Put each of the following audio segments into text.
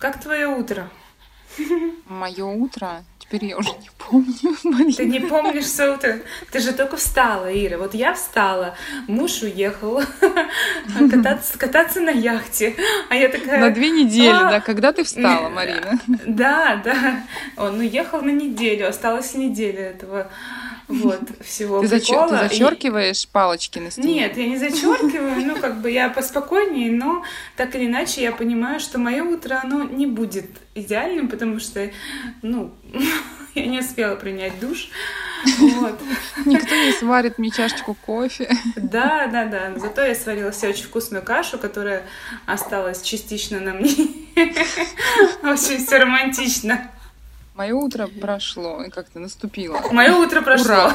Как твое утро? Мое утро? Теперь я уже не помню. Марина. Ты не помнишь свое утро? Ты же только встала, Ира. Вот я встала, муж уехал кататься, кататься на яхте. А я такая... На две недели, «А, да? Когда ты встала, Марина? Да, да. Он уехал на неделю, осталась неделя этого вот, всего Ты, прикола. ты И- зачеркиваешь палочки на стене? Нет, я не зачеркиваю, ну, как бы я поспокойнее, но так или иначе я понимаю, что мое утро, оно не будет идеальным, потому что, ну, я не успела принять душ. Вот. Никто не сварит мне чашечку кофе. Да, да, да. Зато я сварила себе очень вкусную кашу, которая осталась частично на мне. Очень все романтично. Мое утро прошло и как-то наступило. Мое утро прошло.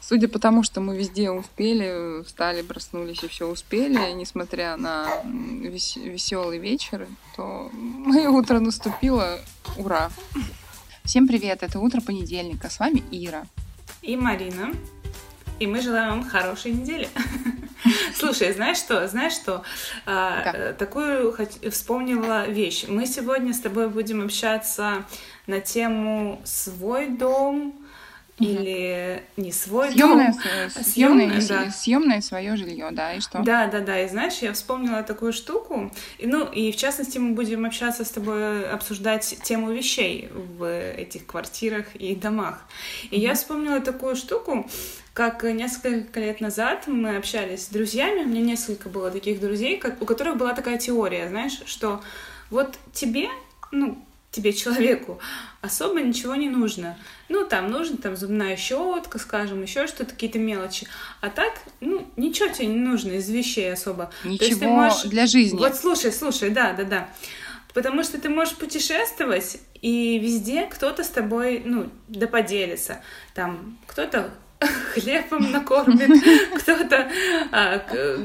Судя по тому, что мы везде успели, встали, проснулись и все успели, несмотря на веселый вечер, то мое утро наступило. Ура! Всем привет! Это утро понедельника. С вами Ира. И Марина. И мы желаем вам хорошей недели. Слушай, знаешь что? Знаешь что? А, Да. э, Такую вспомнила вещь. Мы сегодня с тобой будем общаться на тему свой дом или не свой Съемное, дом. съемное, Съемное, да. съемное свое жилье, да, и что? Да, да, да. И знаешь, я вспомнила такую штуку. И, ну, и в частности, мы будем общаться с тобой, обсуждать тему вещей в этих квартирах и домах. И я вспомнила такую штуку, как несколько лет назад мы общались с друзьями. У меня несколько было таких друзей, у которых была такая теория, знаешь, что вот тебе, ну, тебе, человеку, особо ничего не нужно. Ну, там нужна там зубная щетка, скажем, еще что-то, какие-то мелочи. А так, ну, ничего тебе не нужно из вещей особо. То есть ты Ничего можешь- для жизни. Вот слушай, слушай, да, да, да. Потому что ты можешь путешествовать, и везде кто-то с тобой, ну, да поделится. Там кто-то хлебом накормит, кто-то а,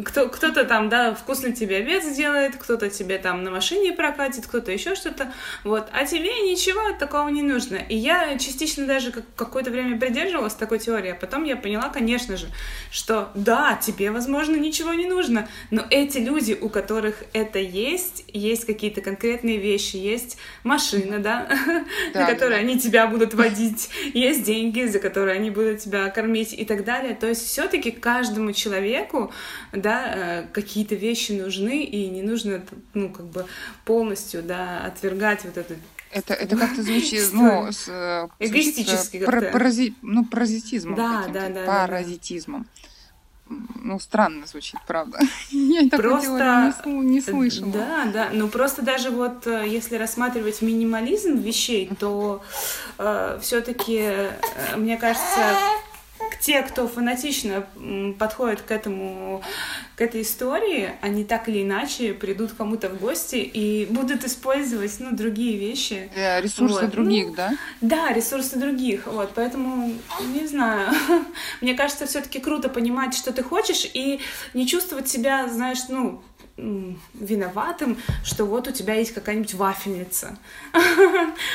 кто, кто-то там, да, вкусный тебе обед сделает, кто-то тебе там на машине прокатит, кто-то еще что-то, вот, а тебе ничего такого не нужно. И я частично даже как- какое-то время придерживалась такой теории, а потом я поняла, конечно же, что да, тебе, возможно, ничего не нужно, но эти люди, у которых это есть, есть какие-то конкретные вещи, есть машина, да, Да, на которой да. они тебя будут водить, есть деньги, за которые они будут тебя кормить и так далее. То есть все-таки каждому человеку, да, э, какие-то вещи нужны, и не нужно, ну, как бы полностью, да, отвергать вот это. Это, это как-то звучит, ну, с, э, Эгоистически э, пара- как-то. парази- ну, паразитизмом Да, каким-то, да, да, да, да. паразитизмом. М, Ну, странно звучит, правда. Я такой Просто- теории не, не слышала. Да, да. Ну просто даже вот э, если рассматривать минимализм вещей, то все-таки, мне кажется, те, кто фанатично подходит к этому, к этой истории, они так или иначе придут кому-то в гости и будут использовать, ну, другие вещи. Для ресурса Вот. других, да? Да, ресурсы других, вот, поэтому, не знаю, мне кажется, все таки круто понимать, что ты хочешь, и не чувствовать себя, знаешь, ну, виноватым, что вот у тебя есть какая-нибудь вафельница.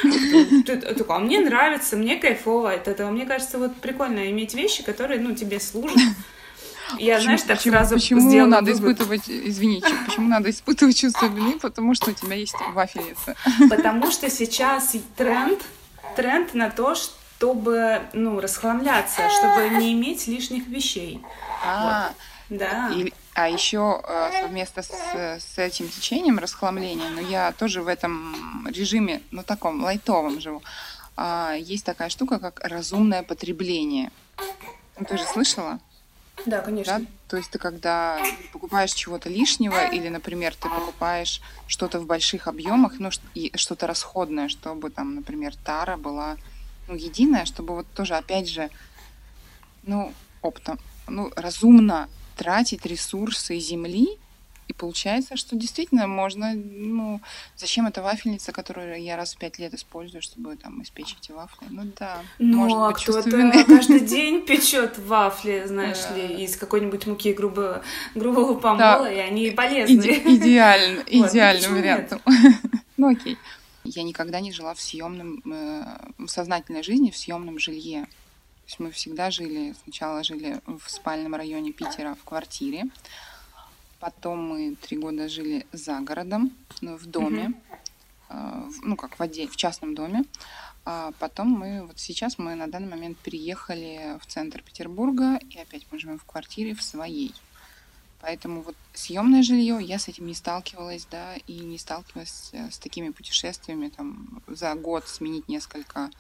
Ты такой, а мне нравится, мне кайфово от этого. Мне кажется, вот прикольно иметь вещи, которые, ну, тебе служат. Я, знаешь, так почему, сразу почему сделала надо вывод. испытывать, извините, почему надо испытывать чувство вины, потому что у тебя есть вафельница. Потому что сейчас тренд, тренд на то, чтобы, ну, расхламляться, чтобы не иметь лишних вещей. А, Да. и- а еще совместно с, с этим течением расхламления, но я тоже в этом режиме, ну таком лайтовом живу, а, есть такая штука, как разумное потребление. Ну, ты же слышала? Да, конечно. Да? То есть ты когда покупаешь чего-то лишнего, или, например, ты покупаешь что-то в больших объемах, ну, и что-то расходное, чтобы там, например, тара была ну, единая, чтобы вот тоже, опять же, ну, оптом, ну, разумно тратить ресурсы земли, и получается, что действительно можно, ну, зачем эта вафельница, которую я раз в пять лет использую, чтобы там испечь эти вафли? Ну да, Ну, а кто-то каждый день печет вафли, знаешь Да. ли, из какой-нибудь муки грубого, грубого помола, и они полезны. Иде- идеально, идеальным вариантом. Ну окей. Я никогда не жила в съемном, э, в сознательной жизни в съемном жилье. То есть мы всегда жили, сначала жили в спальном районе Питера в квартире, Потом мы три года жили за городом, ну, в доме, в- ну, как в, оде- в частном доме. А потом мы, вот сейчас мы на данный момент переехали в центр Петербурга, и опять мы живем в квартире в своей. Поэтому вот съемное жилье, я с этим не сталкивалась, да, и не сталкивалась э, с такими путешествиями, там, за год сменить несколько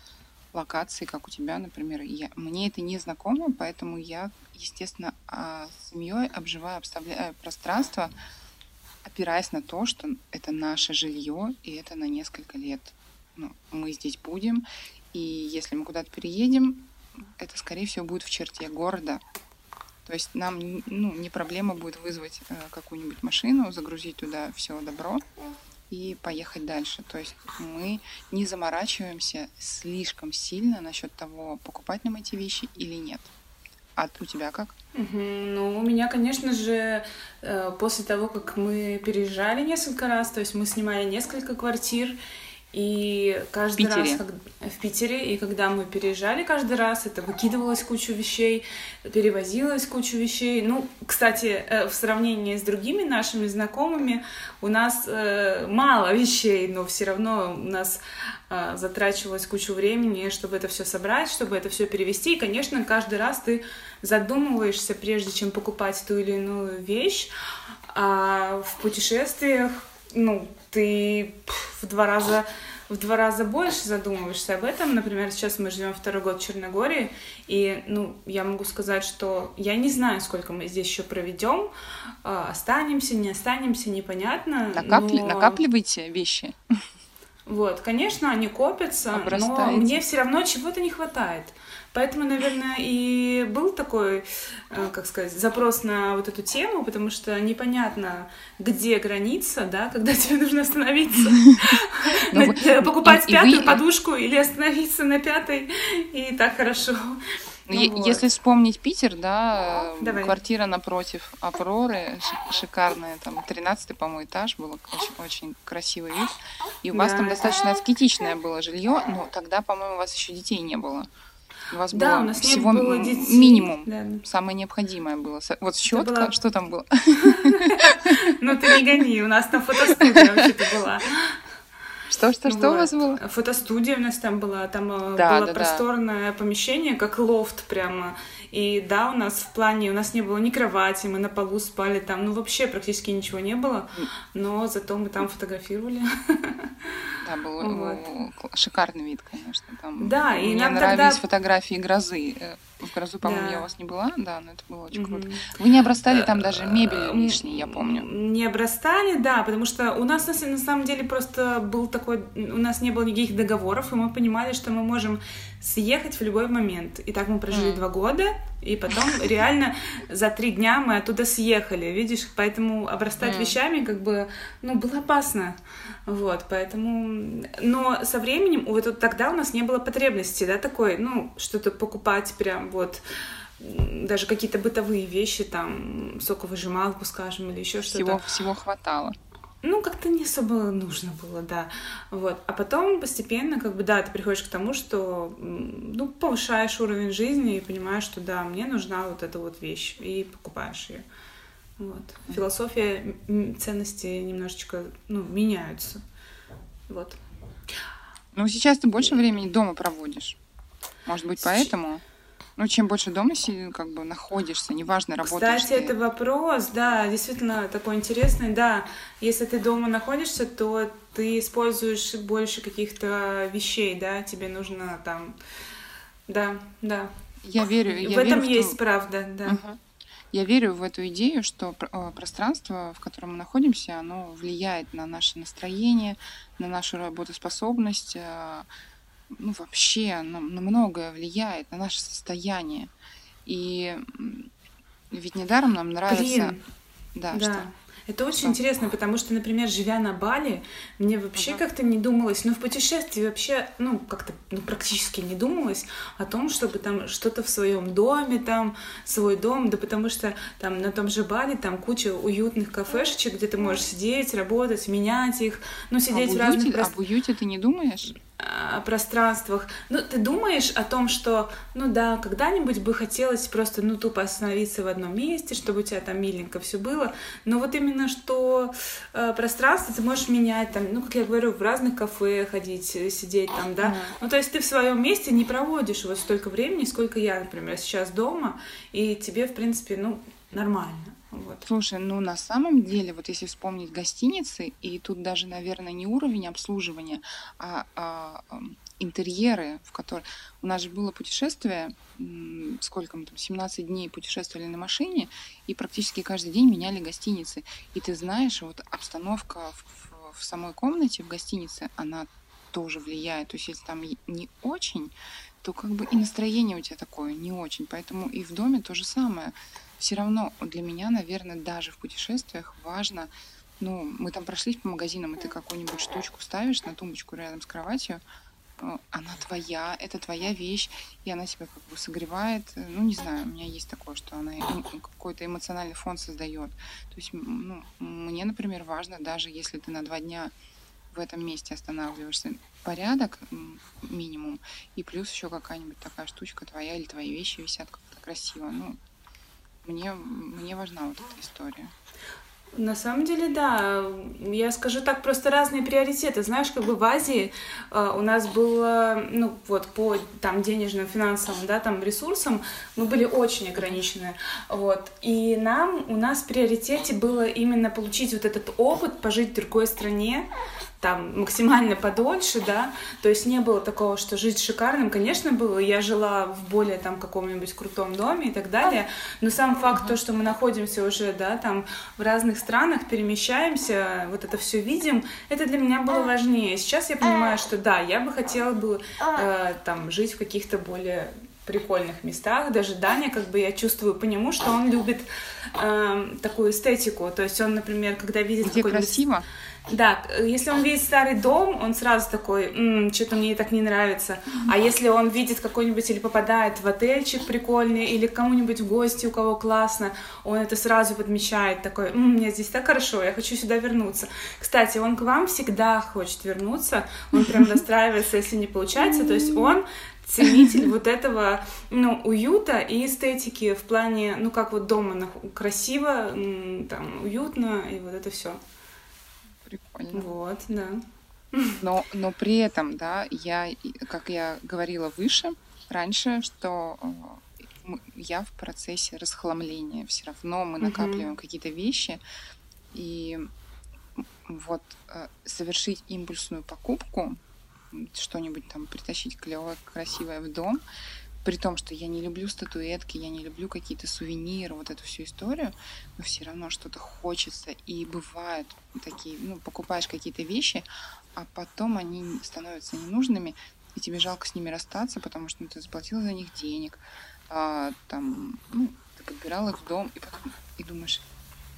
локаций, как у тебя, например. Я, мне это не знакомо, поэтому я, естественно, а, семьей обживаю, обставляю пространство, опираясь на то, что это наше жилье, и это на несколько лет. Ну, мы здесь будем, и если мы куда-то переедем, это, скорее всего, будет в черте города, то есть нам ну, не проблема будет вызвать э, какую-нибудь машину, загрузить туда все добро и поехать дальше. То есть мы не заморачиваемся слишком сильно насчет того, покупать нам эти вещи или нет. А у тебя как? Ну, у меня, конечно же, э, после того, как мы переезжали несколько раз, то есть мы снимали несколько квартир, и каждый В Питере? раз как- в Питере, и когда мы переезжали каждый раз, это выкидывалось кучу вещей, перевозилось кучу вещей. Ну, кстати, э, в сравнении с другими нашими знакомыми, у нас э, мало вещей, но все равно у нас э, затрачивалось кучу времени, чтобы это все собрать, чтобы это все перевести. И, конечно, каждый раз ты задумываешься, прежде чем покупать ту или иную вещь. А в путешествиях, ну, ты в два раза в два раза больше задумываешься об этом. Например, сейчас мы живем второй год в Черногории, и, ну, я могу сказать, что я не знаю, сколько мы здесь еще проведем, а, останемся, не останемся, непонятно. Накапли- но- Накапливайте вещи. Вот, конечно, они копятся, но Обрастаете. мне все равно чего-то не хватает. Поэтому, наверное, и был такой, э, как сказать, запрос на вот эту тему, потому что непонятно, где граница, да, когда тебе нужно остановиться, Ну, э, покупать пятую вы- подушку или остановиться на пятой, и так хорошо. Ну, вот. Если вспомнить Питер, да, э, Давай. квартира напротив Авроры, ши- шикарная, там 13 по-моему, этаж, был очень, очень красивый вид. И у вас там достаточно аскетичное было жилье, но тогда, по-моему, у вас еще детей не было. У вас Да, было у нас не всего было м- детей. минимум. Да. Самое необходимое было. Вот щетка, была- что там было? Ну ты не гони, у нас там фотостудия вообще-то была. Что, что, что у вас Вот. было? Фотостудия у нас там была, там э, Да, было да, да. просторное помещение, как лофт прямо. И да, у нас в плане, у нас не было ни кровати, мы на полу спали там, ну вообще практически ничего не было, но зато мы там фотографировали. Да, был Вот. э, шикарный вид, конечно. Там Да, и мне нам нравились тогда- фотографии грозы. Э, В грозу, по-моему, Да. я у вас не была, да, но это было очень круто. Мгм. Вы не обрастали там даже Э, мебелью м, лишней, я помню. Не обрастали, да, потому что у нас на, самом деле просто был такой, у нас не было никаких договоров, и мы понимали, что мы можем съехать в любой момент. И так мы прожили М. два года, и потом реально за три дня мы оттуда съехали, видишь, поэтому обрастать М. вещами как бы, ну, было опасно, вот, поэтому, но со временем, вот вот тогда у нас не было потребности, да, такой, ну, что-то покупать прям вот, даже какие-то бытовые вещи, там, соковыжималку, скажем, или еще что-то. Всего, всего хватало. Ну, как-то не особо нужно было, да. Вот. А потом постепенно, как бы, да, ты приходишь к тому, что, ну, повышаешь уровень жизни и понимаешь, что, да, мне нужна вот эта вот вещь, и покупаешь ее. Вот. Философия ценности немножечко, ну, меняются. Вот. Ну, сейчас ты больше времени дома проводишь. Может быть, поэтому? Ну, чем больше дома как бы находишься, неважно, работаешь Кстати, ты. это вопрос, да, действительно такой интересный, да. Если ты дома находишься, то ты используешь больше каких-то вещей, да, тебе нужно там, да, да. Я верю, я в этом верю есть правда, да. Мгм. Я верю в эту идею, что э, пространство, в котором мы находимся, оно влияет на наше настроение, на нашу работоспособность, э, ну вообще на, на многое влияет, на наше состояние. И ведь недаром нам нравится... Блин, Да, да. что? Это очень Что? интересно, потому что, например, живя на Бали, мне вообще Ага. как-то не думалось, ну, в путешествии вообще, ну, как-то ну, практически не думалось о том, чтобы там что-то в своем доме, там, свой дом, да потому что там на том же Бали там куча уютных кафешечек, где ты можешь сидеть, работать, менять их, ну, А сидеть в в разных уюте, а прост- уюте ты не думаешь? О пространствах. Ну, ты думаешь о том, что, ну да, когда-нибудь бы хотелось просто, ну, тупо остановиться в одном месте, чтобы у тебя там миленько все было. Но вот именно что э, пространство ты можешь менять, там, ну, как я говорю, в разных кафе ходить, сидеть там, да. Ну, то есть ты в своем месте не проводишь вот столько времени, сколько я, например, сейчас дома, и тебе, в принципе, ну, нормально. Вот. Слушай, ну на самом деле, вот если вспомнить гостиницы, и тут даже, наверное, не уровень обслуживания, а, а интерьеры, в которые... У нас же было путешествие, сколько мы там, 17 дней путешествовали на машине, и практически каждый день меняли гостиницы. И ты знаешь, вот обстановка в, в самой комнате, в гостинице, она тоже влияет. То есть если там не очень, то как бы и настроение у тебя такое не очень. Поэтому и в доме то же самое все равно для меня, наверное, даже в путешествиях важно, ну, мы там прошлись по магазинам, и ты какую-нибудь штучку ставишь на тумбочку рядом с кроватью, э, она твоя, это твоя вещь, и она тебя как бы согревает. Ну, не знаю, у меня есть такое, что она какой-то эмоциональный фон создает. То есть, ну, мне, например, важно, даже если ты на два дня в этом месте останавливаешься, порядок минимум, и плюс еще какая-нибудь такая штучка твоя или твои вещи висят как-то красиво. Ну, мне, мне важна вот эта история. На самом деле, да. Я скажу так, просто разные приоритеты. Знаешь, как бы в Азии э, у нас было, ну, вот по там денежным, финансовым, да, там ресурсам мы были очень ограничены, вот. И нам, у нас в приоритете было именно получить вот этот опыт, пожить в другой стране, там максимально подольше, да, то есть не было такого, что жить шикарным, конечно, было, я жила в более там каком-нибудь крутом доме и так далее, но сам факт то, что мы находимся уже, да, там в разных странах, перемещаемся, вот это все видим, это для меня было важнее. Сейчас я понимаю, что да, я бы хотела бы э, там жить в каких-то более прикольных местах. Даже Даня, как бы я чувствую по нему, что он любит э, такую эстетику. То есть он, например, когда видит Где красиво. Да, если он видит старый дом, он сразу такой, что-то мне так не нравится. А если он видит какой-нибудь или попадает в отельчик прикольный, или к кому-нибудь в гости, у кого классно, он это сразу подмечает, такой, м мне здесь так хорошо, я хочу сюда вернуться. Кстати, он к вам всегда хочет вернуться, он прям настраивается, если не получается, то есть он ценитель вот этого, ну, уюта и эстетики в плане, ну, как вот дома красиво, там, уютно, и вот это все. Прикольно. Вот, да. Но, но при этом, да, я, как я говорила выше, раньше, что э, я в процессе расхламления. Все равно мы накапливаем uh-huh. какие-то вещи, и вот э, совершить импульсную покупку, что-нибудь там притащить клевое, красивое в дом, при том, что я не люблю статуэтки, я не люблю какие-то сувениры, вот эту всю историю, но все равно что-то хочется. И бывают такие, ну, покупаешь какие-то вещи, а потом они становятся ненужными, и тебе жалко с ними расстаться, потому что ну, ты заплатил за них денег, а, там, ну, ты подбирал их в дом, и потом и думаешь,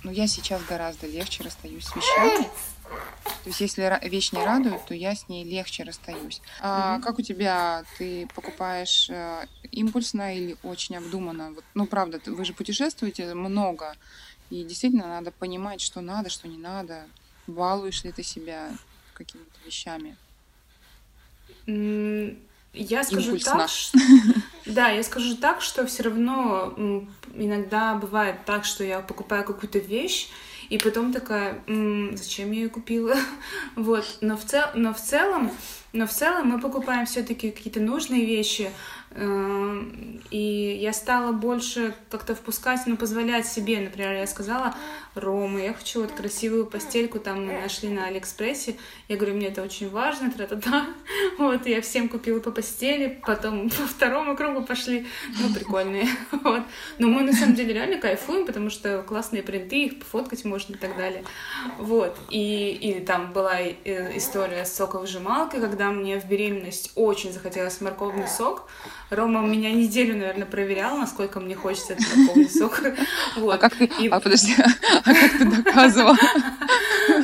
ну, я сейчас гораздо легче расстаюсь с вещами, то есть, если вещь не радует, то я с ней легче расстаюсь. А mm-hmm. как у тебя? Ты покупаешь э, импульсно или очень обдуманно? Вот, ну, правда, вы же путешествуете много, и действительно надо понимать, что надо, что не надо. Балуешь ли ты себя какими-то вещами? Я скажу Импульсно. так, что... да, я скажу так, что все равно иногда бывает так, что я покупаю какую-то вещь, и потом такая, м-м, зачем я ее купила? вот, но в, цел, но в целом, но в целом мы покупаем все-таки какие-то нужные вещи, Эм, и я стала больше как-то впускать, ну, позволять себе. Например, я сказала, Рома, я хочу вот красивую постельку, там мы нашли на Алиэкспрессе. Я говорю, мне это очень важно, тра-та-та. Вот, я всем купила по постели, потом по второму кругу пошли, ну, прикольные. Вот. Но мы на самом деле реально кайфуем, потому что классные принты, их пофоткать можно и так далее. Вот. И, и там была э, история с соковыжималкой, когда мне в беременность очень захотелось морковный сок, Рома меня неделю, наверное, проверял, насколько мне хочется этот морковный сок. Вот. А как ты, и... а, подожди, а как ты доказывала?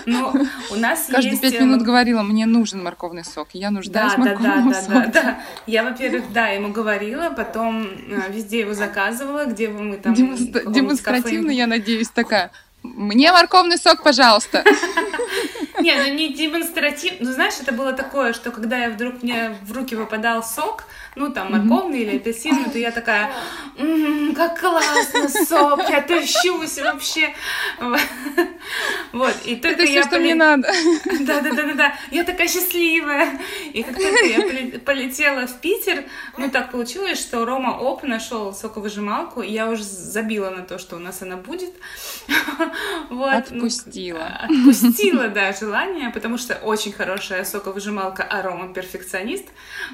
Ну, у нас Каждые есть... пять э, минут говорила, мне нужен морковный сок, я нуждаюсь да, в морковном да, да, соке. Да, да, Я, во-первых, да, ему говорила, потом э, везде его заказывала, где бы мы там... Демонстративно, я надеюсь, такая, мне морковный сок, пожалуйста. Не, ну не демонстративно. Ну, знаешь, это было такое, что когда я вдруг мне в руки выпадал сок, ну, там, морковный или апельсиновый, то я такая, «М, как классно, сок, я тащусь вообще. Вот, и только Это все, я что мне надо. да, да, да, да, да. Я такая счастливая. И как только я поле- полетела в Питер, ну так получилось, что Рома Оп нашел соковыжималку, и я уже забила на то, что у нас она будет. Вот. ну, Отпустила. Отпустила, да, желание, потому что очень хорошая соковыжималка, а Рома перфекционист.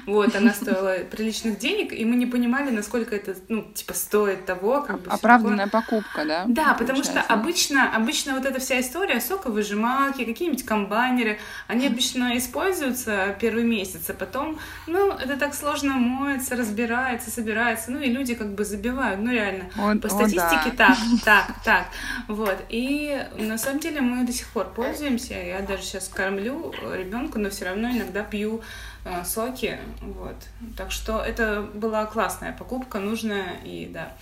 Вот, она стоила приличных денег, и мы не понимали, насколько это, ну, типа, стоит того, как бы. Оправданная покупка, да? да, потому что обычно, обычно вот эта вся история, соковыжималки, какие-нибудь комбайнеры, они обычно используются первый месяц, а потом, ну, это так сложно моется, разбирается, собирается, ну, и люди как бы забивают, ну, реально. О- По о, статистике да. так, так, так, вот. И на самом деле мы до сих пор пользуемся, я даже сейчас кормлю ребенка, но все равно иногда пью э, соки, вот. Так что это была классная покупка, нужная, и да.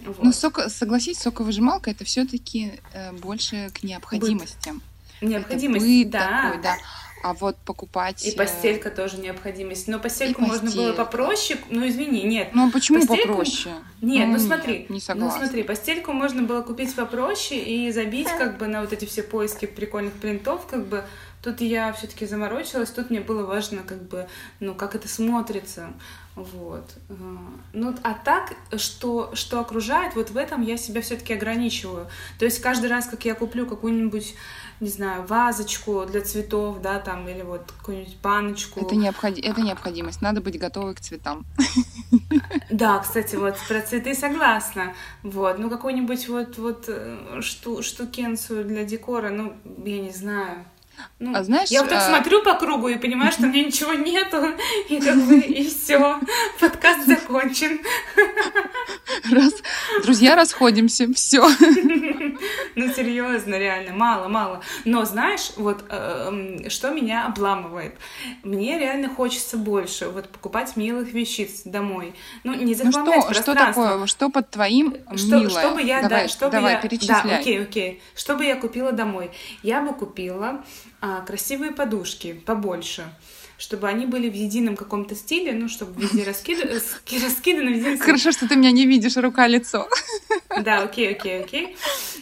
Вот. Ну, сок, согласись, соковыжималка это все-таки больше к необходимостям. Необходимость, Это быт да. такой, да. А вот покупать... И э, постелька тоже необходимость. Но постельку И можно было попроще. Ну, извини, нет. Ну, а почему Постельку- попроще? Нет, ну, нет, смотри. Не Ну, согласна. смотри, постельку можно было купить попроще и забить как бы на вот эти все поиски прикольных принтов, как бы. Тут я все-таки заморочилась, тут мне было важно, как бы, ну, как это смотрится. Вот. А, Ну, а так, что, что окружает, вот в этом я себя все-таки ограничиваю. То есть каждый раз, как я куплю какую-нибудь, не знаю, вазочку для цветов, да, там, или вот какую-нибудь баночку. Это, необходи... это необходимость. Надо быть готовой к цветам. Да, кстати, вот про цветы согласна. Вот, ну какую-нибудь вот, вот э, шту, штукенцию для декора, ну, я не знаю. Ну, А знаешь, я вот так а- смотрю по кругу и понимаю, что у меня ничего нету, и как бы, и все, подкаст закончен. Раз... Друзья, расходимся. Все. Ну, серьезно, реально, мало, мало. Но знаешь, вот э, м, что меня обламывает? Мне реально хочется больше, вот покупать милых вещиц домой. Ну, не Ну захламлять что, что пространство. такое? Что под твоим Что, милое? чтобы я, давай, да, чтобы давай, я, перечисляй. да, окей, окей, что бы я купила домой? Я бы купила красивые подушки побольше, чтобы они были в едином каком-то стиле, ну, чтобы везде раскида- ски- раскиданы в едином стиле. Хорошо, что ты меня не видишь, рука-лицо. Да, окей, окей, окей.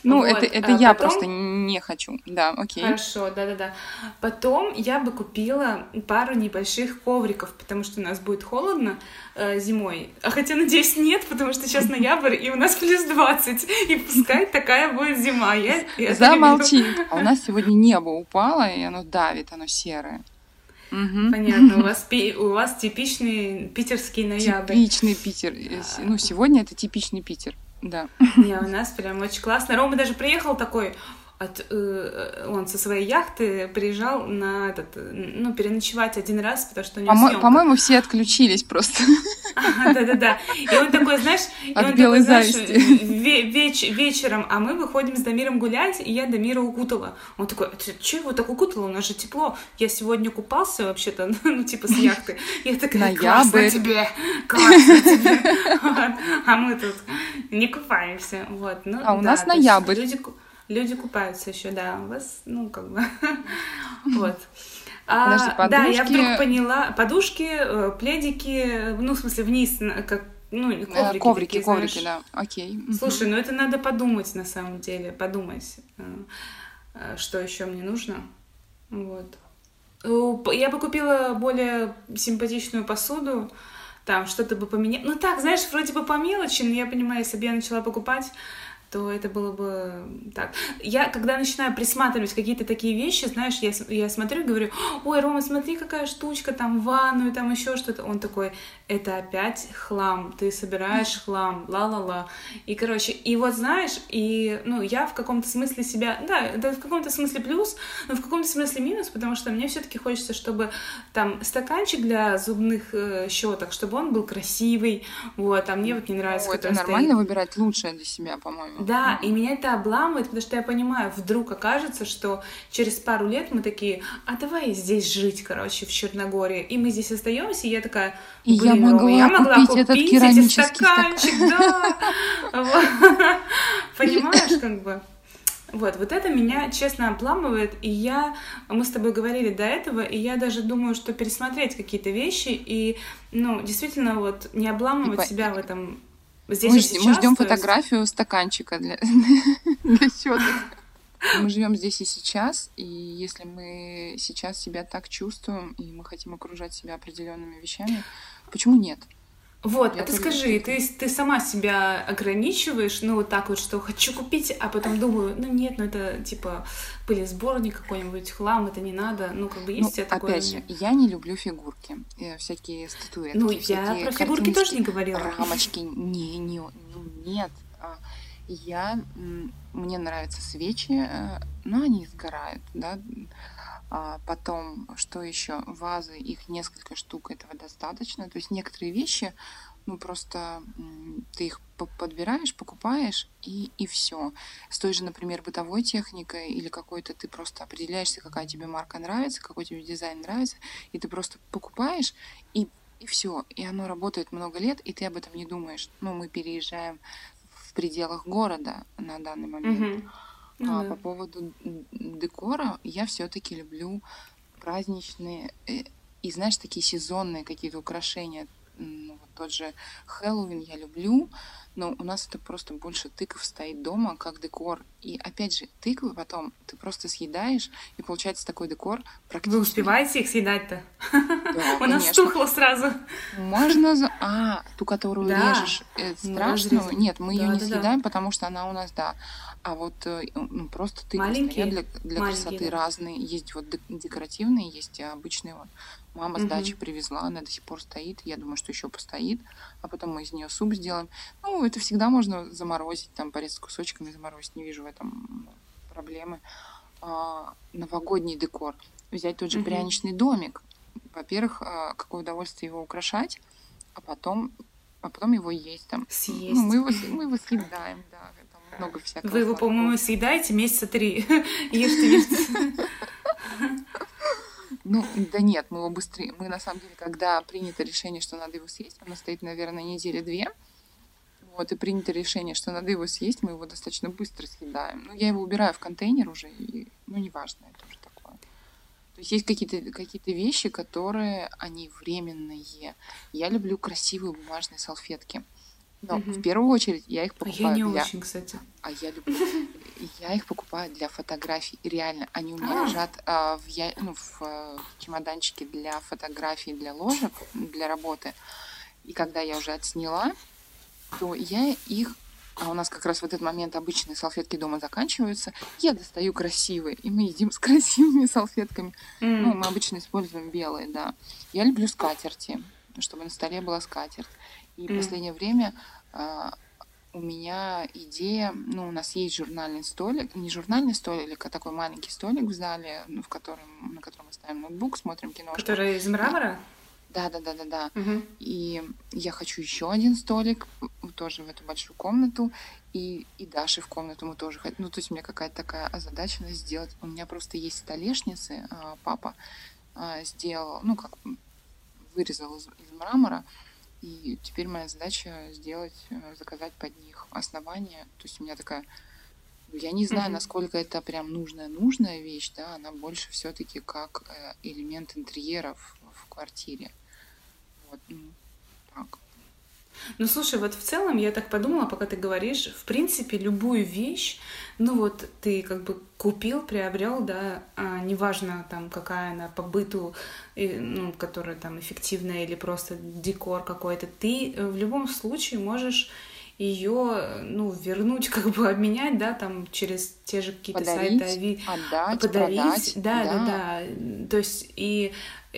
Ну, Вот, это, это а я потом- просто не хочу. Да, окей. Хорошо, да-да-да. Потом я бы купила пару небольших ковриков, потому что у нас будет холодно э, зимой. А хотя, надеюсь, нет, потому что сейчас ноябрь, и у нас плюс 20. И пускай такая будет зима. Я, я. Замолчи. А у нас сегодня небо упало, и оно давит, оно серое. Мгм. Понятно, у вас, у вас типичный питерский ноябрь. Типичный Питер. Ну, сегодня это типичный Питер. Да. Не, у нас прям очень классно. Рома даже приехал такой, от, э, он со своей яхты приезжал на этот, э, ну, переночевать один раз, потому что у него Помо-. По-моему, все отключились просто. Да-да-да. И он такой, знаешь, и От он белой такой, знаешь, ве- веч- вечером, а мы выходим с Дамиром гулять, и я Дамира укутала. Он такой, «А ты чё его так укутала? У нас же тепло. Я сегодня купался вообще-то, ну, типа с яхты. Я такая, классно тебе, классно тебе. А мы тут не купаемся. Вот. Ну, А у нас ноябрь. Люди, ку- люди купаются еще, да. У вас, ну, как бы, вот. А, да, я вдруг поняла. Подушки, э, пледики, ну, в смысле, вниз, как, ну, Э, коврики, Коврики, такие, коврики, знаешь. да. Окей. Слушай, ну это надо подумать на самом деле, подумать, э, что еще мне нужно. Вот. Я бы купила более симпатичную посуду, там что-то бы поменять. Ну так, знаешь, вроде бы по мелочи, но я понимаю, если бы я начала покупать, то это было бы так. Я, когда начинаю присматривать какие-то такие вещи, знаешь, я, я смотрю и говорю, ой, Рома, смотри, какая штучка, там, ванную, там еще что-то. Он такой, это опять хлам, ты собираешь хлам, ла-ла-ла. И, короче, и вот знаешь, и, ну, я в каком-то смысле себя, да, это в каком-то смысле плюс, но в каком-то смысле минус, потому что мне все-таки хочется, чтобы там стаканчик для зубных э, щеток, чтобы он был красивый, вот, а мне вот не нравится, Ну, это который стоит. нормально выбирать лучшее для себя, по-моему. Да, и меня это обламывает, потому что я понимаю, вдруг окажется, что через пару лет мы такие, а давай здесь жить, короче, в Черногории. И мы здесь остаемся, и я такая, И я «Блин, Рома, могла я могла купить купить, этот эти керамический стаканчик, да. Вот. Понимаешь, как бы. Вот, вот это меня, честно, обламывает, и я, мы с тобой говорили до этого, и я даже думаю, что пересмотреть какие-то вещи и, ну, действительно, вот не обламывать и себя в этом Здесь мы, сейчас, мы ждем фотографию стаканчика для, для счета. Мы живем здесь и сейчас, и если мы сейчас себя так чувствуем, и мы хотим окружать себя определенными вещами, почему нет? Вот, я а ты скажи, ты, ты сама себя ограничиваешь, ну, вот так вот, что хочу купить, а потом думаю, ну, нет, ну, это, типа, были сборник какой-нибудь, хлам, это не надо, ну, как бы есть ну, такое? опять же, я не люблю фигурки, э, всякие статуэтки, Ну, я про фигурки тоже не говорила. Рамочки, не, не, нет. А, я, мне нравятся свечи, э, но они сгорают, да, потом, что еще? Вазы, их несколько штук, этого достаточно. То есть некоторые вещи, ну просто ты их подбираешь, покупаешь и, и все. С той же, например, бытовой техникой или какой-то ты просто определяешься, какая тебе марка нравится, какой тебе дизайн нравится, и ты просто покупаешь и, и все. И оно работает много лет, и ты об этом не думаешь. Ну, мы переезжаем в пределах города на данный момент. Mm-hmm. А, по поводу декора, я все-таки люблю праздничные э, и, знаешь, такие сезонные какие-то украшения. Ну, вот тот же Хэллоуин я люблю, но у нас это просто больше тыков стоит дома, как декор. И опять же, тыквы потом ты просто съедаешь, и получается такой декор практически... Вы успеваете их съедать-то? Да, У нас тухло сразу. Можно... За... А, ту, которую режешь э, страшную? Нет, мы ее не съедаем, потому что она у нас, да. А вот э, ну, просто тыквы стоят для, красоты разные. Есть вот декоративные, есть обычные. Мама угу. с дачи привезла, она до сих пор стоит. Я думаю, что еще постоит. А потом мы из нее суп сделаем. Ну, это всегда можно заморозить, там порезать кусочками, заморозить. Не вижу в этом проблемы. А, новогодний декор. Взять тот же угу. пряничный домик. Во-первых, а, какое удовольствие его украшать, а потом, а потом его есть там. Съесть. Ну, мы его, мы его съедаем, да. Там много всякого. Вы его, по-моему, съедаете месяца три. Ешьте, ешьте. Ну, да нет, мы его быстрее. Мы, на самом деле, когда принято решение, что надо его съесть, оно стоит, наверное, недели две. Вот, и принято решение, что надо его съесть, мы его достаточно быстро съедаем. Ну, я его убираю в контейнер уже, и, ну, неважно, это уже такое. То есть есть какие-то какие вещи, которые, они временные. Я люблю красивые бумажные салфетки. Но угу. в первую очередь я их покупаю а я не для... очень, кстати. А я люблю. Я их покупаю для фотографий. Реально, они у меня а. лежат а, в, я... ну, в а, чемоданчике для фотографий, для ложек, для работы. И когда я уже отсняла, то я их а у нас как раз в этот момент обычные салфетки дома заканчиваются, я достаю красивые, и мы едим с красивыми салфетками. Mm. Ну, мы обычно используем белые, да. Я люблю скатерти, чтобы на столе была скатерть. И mm. в последнее время а, у меня идея, ну, у нас есть журнальный столик, не журнальный столик, а такой маленький столик в зале, ну, в котором, на котором мы ставим ноутбук, смотрим кино. Который из мрамора? Да, да, да, да, да. Угу. И я хочу еще один столик, тоже в эту большую комнату, и, и Даши в комнату мы тоже хотим. Ну, то есть у меня какая-то такая озадаченность сделать. У меня просто есть столешницы, а, папа а, сделал, ну, как вырезал из, из мрамора, и теперь моя задача сделать, э, заказать под них основание. То есть у меня такая, ну, я не знаю, mm-hmm. насколько это прям нужная нужная вещь, да, она больше все-таки как э, элемент интерьера в, в квартире. Вот, ну, так. Ну, слушай, вот в целом я так подумала, пока ты говоришь, в принципе, любую вещь, ну вот ты как бы купил, приобрел, да, а, неважно там какая она по быту, и, ну, которая там эффективная или просто декор какой-то, ты в любом случае можешь ее, ну, вернуть, как бы обменять, да, там через те же какие-то сайты, ави... отдать, подарить, продать, да, да, да, да, то есть и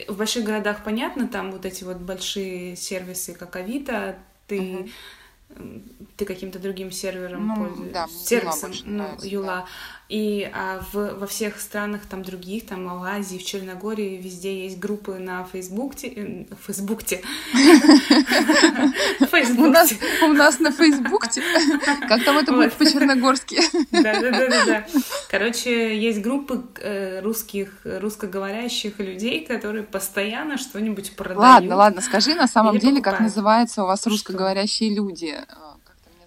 в больших городах понятно, там вот эти вот большие сервисы, как Авито, ты угу ты каким-то другим сервером ну, пользуешься, да, сервисом, ну, Юла. Да. И а в, во всех странах там других, там в Азии, в Черногории, везде есть группы на Фейсбукте, э, Фейсбукте. У нас на Фейсбукте. Как там это будет по-черногорски? Да-да-да. Короче, есть группы э, русских, русскоговорящих людей, которые постоянно что-нибудь продают. Ладно, ладно, скажи на самом деле, как называются у вас русскоговорящие люди.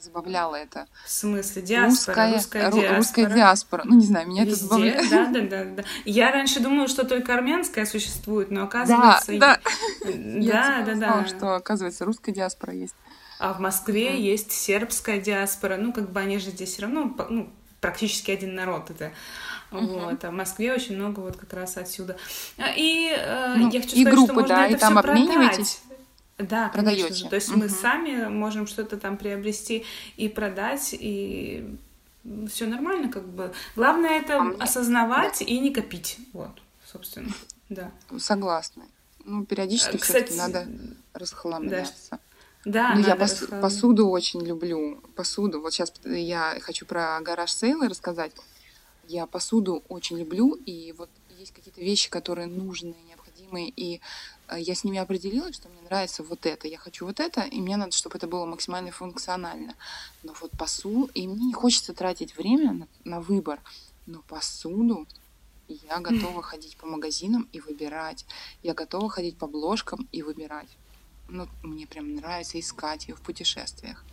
Забавляло это. В смысле? Диаспора, русская, русская диаспора. Русская диаспора. Ну, не знаю, меня Везде, это забавляет. Да, да, да, да. Я раньше думала, что только армянская существует, но оказывается... Да, да. Да, да, да. что, оказывается, русская диаспора есть. А в Москве mm. есть сербская диаспора. Ну, как бы они же здесь все равно ну, практически один народ. Это Uh-huh. Вот, а в Москве очень много вот как раз отсюда. А, и э, ну, я хочу и сказать, группы, что можно да, это и там обмениваетесь? продать. Да, Продаете. конечно. То есть uh-huh. мы сами можем что-то там приобрести и продать, и все нормально, как бы. Главное это а осознавать да. и не копить. Вот, собственно. Да. Согласна. Ну, периодически Кстати, все-таки надо расхламляться. Да, ну, я пос- посуду очень люблю. Посуду. Вот сейчас я хочу про гараж сейлы рассказать. Я посуду очень люблю, и вот есть какие-то вещи, которые нужны, необходимые, и я с ними определилась, что мне нравится вот это, я хочу вот это, и мне надо, чтобы это было максимально функционально. Но вот посуду, и мне не хочется тратить время на, на выбор, но посуду я готова ходить по магазинам и выбирать. Я готова ходить по бложкам и выбирать. Ну, мне прям нравится искать ее в путешествиях.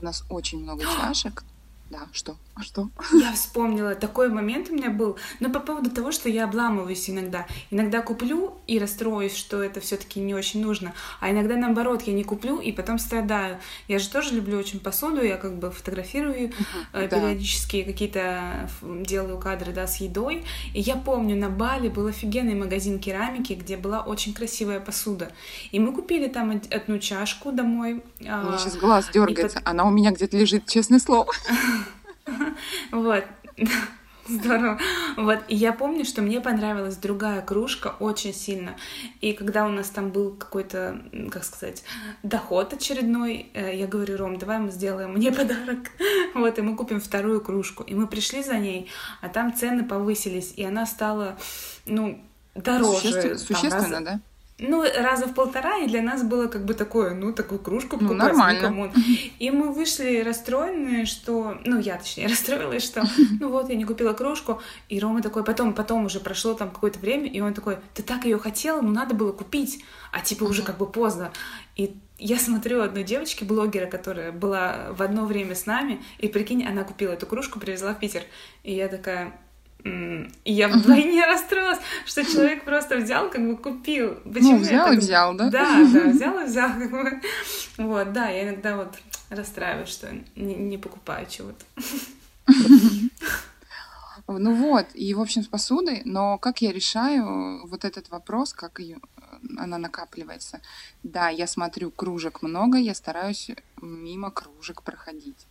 У нас очень много чашек, да, что? А что? Я вспомнила, такой момент у меня был, но по поводу того, что я обламываюсь иногда. Иногда куплю и расстроюсь, что это все таки не очень нужно, а иногда наоборот, я не куплю и потом страдаю. Я же тоже люблю очень посуду, я как бы фотографирую периодически, да. какие-то делаю кадры, да, с едой. И я помню, на Бали был офигенный магазин керамики, где была очень красивая посуда. И мы купили там одну чашку домой. У меня сейчас глаз дергается, под... она у меня где-то лежит, честное слово. Вот. Здорово. Вот, и я помню, что мне понравилась другая кружка очень сильно. И когда у нас там был какой-то, как сказать, доход очередной, э, я говорю, Ром, давай мы сделаем мне подарок. Вот, и мы купим вторую кружку. И мы пришли за ней, а там цены повысились, и она стала, ну, дороже. Существенно, существенно раз... да? Ну, раза в полтора, и для нас было как бы такое, ну, такую кружку покупать, ну, нормально. Ну, и мы вышли расстроенные, что, ну, я, точнее, расстроилась, что, ну, вот, я не купила кружку, и Рома такой, потом, потом уже прошло там какое-то время, и он такой, ты так ее хотела, ну, надо было купить, а типа уже как бы поздно. И я смотрю одной девочки, блогера, которая была в одно время с нами, и прикинь, она купила эту кружку, привезла в Питер, и я такая, и я вдвойне расстроилась, что человек просто взял, как бы купил. Почему ну, взял так... и взял, да? Да, да, взял и взял. Как бы. Вот, да, я иногда вот расстраиваюсь, что не, не покупаю чего-то. Ну вот, и, в общем, с посудой, но как я решаю вот этот вопрос, как ее, она накапливается? Да, я смотрю, кружек много, я стараюсь мимо кружек проходить.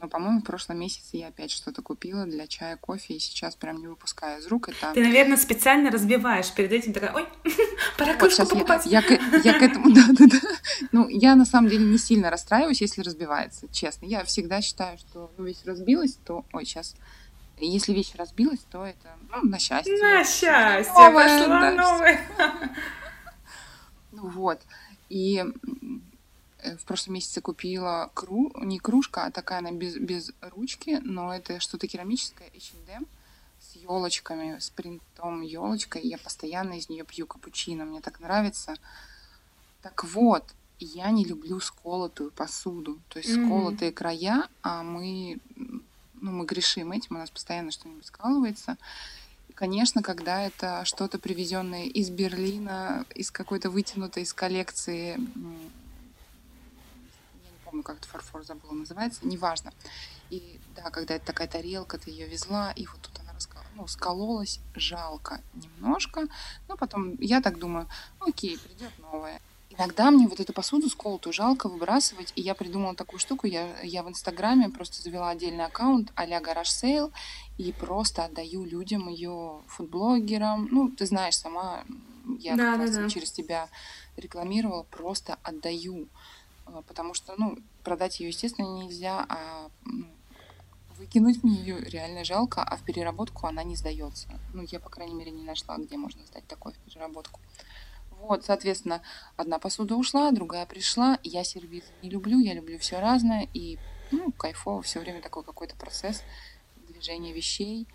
Но, по-моему, в прошлом месяце я опять что-то купила для чая, кофе, и сейчас прям не выпускаю из рук. Это... Ты, наверное, специально разбиваешь перед этим, такая, ой, пора вот кружку покупать. Я, я, я к этому, да-да-да. Ну, я на самом деле не сильно расстраиваюсь, если разбивается, честно. Я всегда считаю, что ну, вещь разбилась, то, ой, сейчас если вещь разбилась, то это ну, на счастье. На счастье, новая, пошла да, новая. Ну вот. И в прошлом месяце купила кру... не кружка, а такая она без, без ручки, но это что-то керамическое, H&M, с елочками, с принтом елочкой. Я постоянно из нее пью капучино, мне так нравится. Так вот, я не люблю сколотую посуду, то есть mm-hmm. сколотые края, а мы, ну, мы грешим этим, у нас постоянно что-нибудь скалывается. И, конечно, когда это что-то привезенное из Берлина, из какой-то вытянутой из коллекции помню, как этот фарфор забыла называется, неважно. И да, когда это такая тарелка, ты ее везла, и вот тут она раскол... ну, скололась, жалко немножко, но потом я так думаю, окей, придет новая. Иногда мне вот эту посуду сколотую жалко выбрасывать, и я придумала такую штуку, я, я в Инстаграме просто завела отдельный аккаунт а-ля garage sale, и просто отдаю людям ее фудблогерам, ну, ты знаешь сама, я да, как да, раз да. через тебя рекламировала, просто отдаю. А, потому что, ну, продать ее, естественно, нельзя, а ну, выкинуть мне ее реально жалко, а в переработку она не сдается. Ну, я, по крайней мере, не нашла, где можно сдать такое в переработку. Вот, соответственно, одна посуда ушла, другая пришла. Я сервис не люблю, я люблю все разное. И, ну, кайфово, все время такой какой-то процесс движения вещей,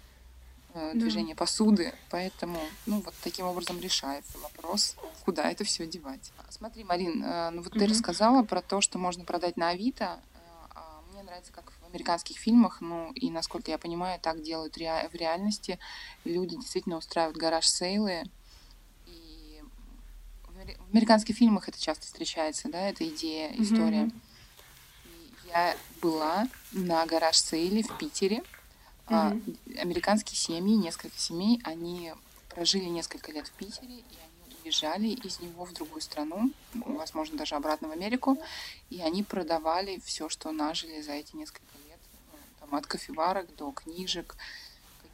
э, да. посуды. Поэтому, ну, вот таким образом решается вопрос, куда это все девать. Смотри, Марин, э, ну вот угу. ты рассказала про то, что можно продать на Авито. Э, а мне нравится, как в американских фильмах, ну и насколько я понимаю, так делают ре- в реальности. Люди действительно устраивают гараж-сейлы. В американских фильмах это часто встречается, да, эта идея, история. Mm-hmm. Я была на гараж-сейле в Питере. Mm-hmm. Американские семьи, несколько семей, они прожили несколько лет в Питере, и они уезжали из него в другую страну, возможно, даже обратно в Америку, и они продавали все, что нажили за эти несколько лет, ну, там, от кофеварок до книжек,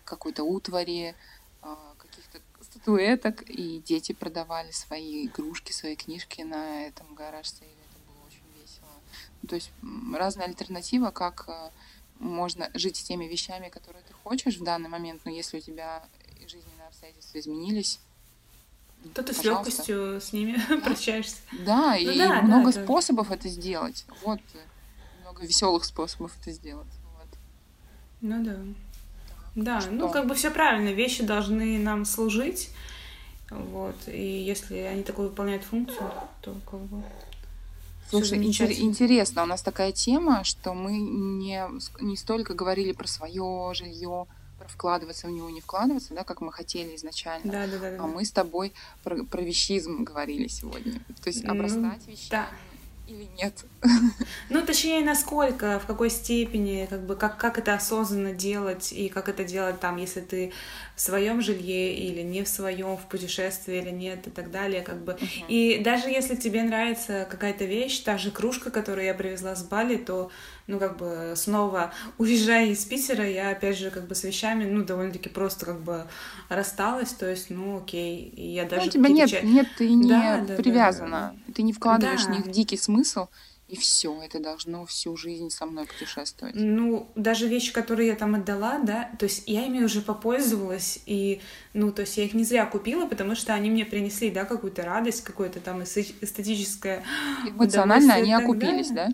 какой-то утвари, а, каких-то статуэток, и дети продавали свои игрушки, свои книжки на этом гараж-сейле. Это было очень весело. Ну, то есть разная альтернатива, как а, можно жить с теми вещами, которые ты хочешь в данный момент, но если у тебя жизненные обстоятельства изменились, то ты с легкостью с ними да. прощаешься. Да, ну, и да, много да, способов да. это сделать. Вот много веселых способов это сделать. Вот. Ну да. Да, Что? ну как бы все правильно, вещи должны нам служить. Вот. И если они такую выполняют функцию, то как бы. Слушай, интересно, у нас такая тема, что мы не, не столько говорили про свое жилье, про вкладываться в него, не вкладываться, да, как мы хотели изначально. Да, да, да. А да. мы с тобой про, про вещизм говорили сегодня. То есть обрастать ну, вещами. Да или нет. Ну, точнее, насколько, в какой степени, как бы, как, как это осознанно делать, и как это делать там, если ты в своем жилье или не в своем, в путешествии или нет, и так далее, как бы. Uh-huh. И даже если тебе нравится какая-то вещь, та же кружка, которую я привезла с Бали, то ну, как бы, снова уезжая из Питера, я, опять же, как бы с вещами, ну, довольно-таки просто, как бы, рассталась, то есть, ну, окей, и я даже... Ну, у тебя нет, ча... нет, ты не да, привязана, да, да. ты не вкладываешь да. в них дикий смысл, и все, это должно всю жизнь со мной путешествовать. Ну, даже вещи, которые я там отдала, да, то есть я ими уже попользовалась, и, ну, то есть я их не зря купила, потому что они мне принесли, да, какую-то радость, какое-то там эстетическое... Эмоционально они окупились, да?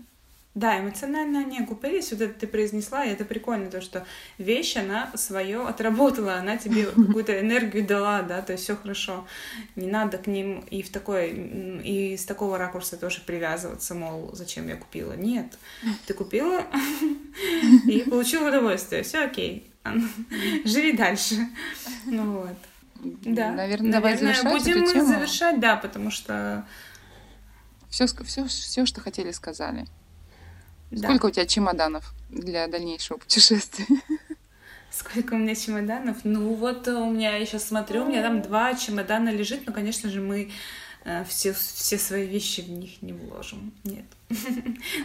Да, эмоционально они окупились, вот это ты произнесла, и это прикольно, то, что вещь, она свое отработала, она тебе какую-то энергию дала, да, то есть все хорошо. Не надо к ним и в такой, и с такого ракурса тоже привязываться, мол, зачем я купила. Нет, ты купила и получила удовольствие, все окей, живи дальше. Ну вот. Да, наверное, давай завершать будем мы завершать, да, потому что все, все, все, что хотели, сказали. Да. Сколько у тебя чемоданов для дальнейшего путешествия? Сколько у меня чемоданов? Ну вот у меня, я сейчас смотрю, у меня там два чемодана лежит, но, конечно же, мы э, все, все свои вещи в них не вложим. Нет.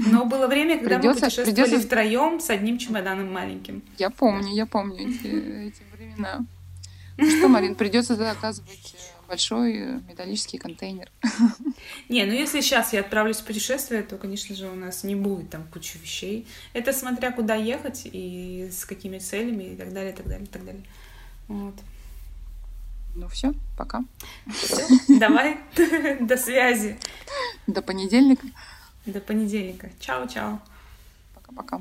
Но было время, когда придется, мы путешествовали придется... втроем с одним чемоданом маленьким. Я помню, я помню эти, эти времена. Ну что, Марин, придется заказывать э, большой э, металлический контейнер. Не, ну если сейчас я отправлюсь в путешествие, то, конечно же, у нас не будет там кучи вещей. Это смотря куда ехать и с какими целями и так далее, и так далее, и так далее. Вот. Ну все, пока. Все, давай, до связи. До понедельника. До понедельника. Чао-чао. Пока-пока.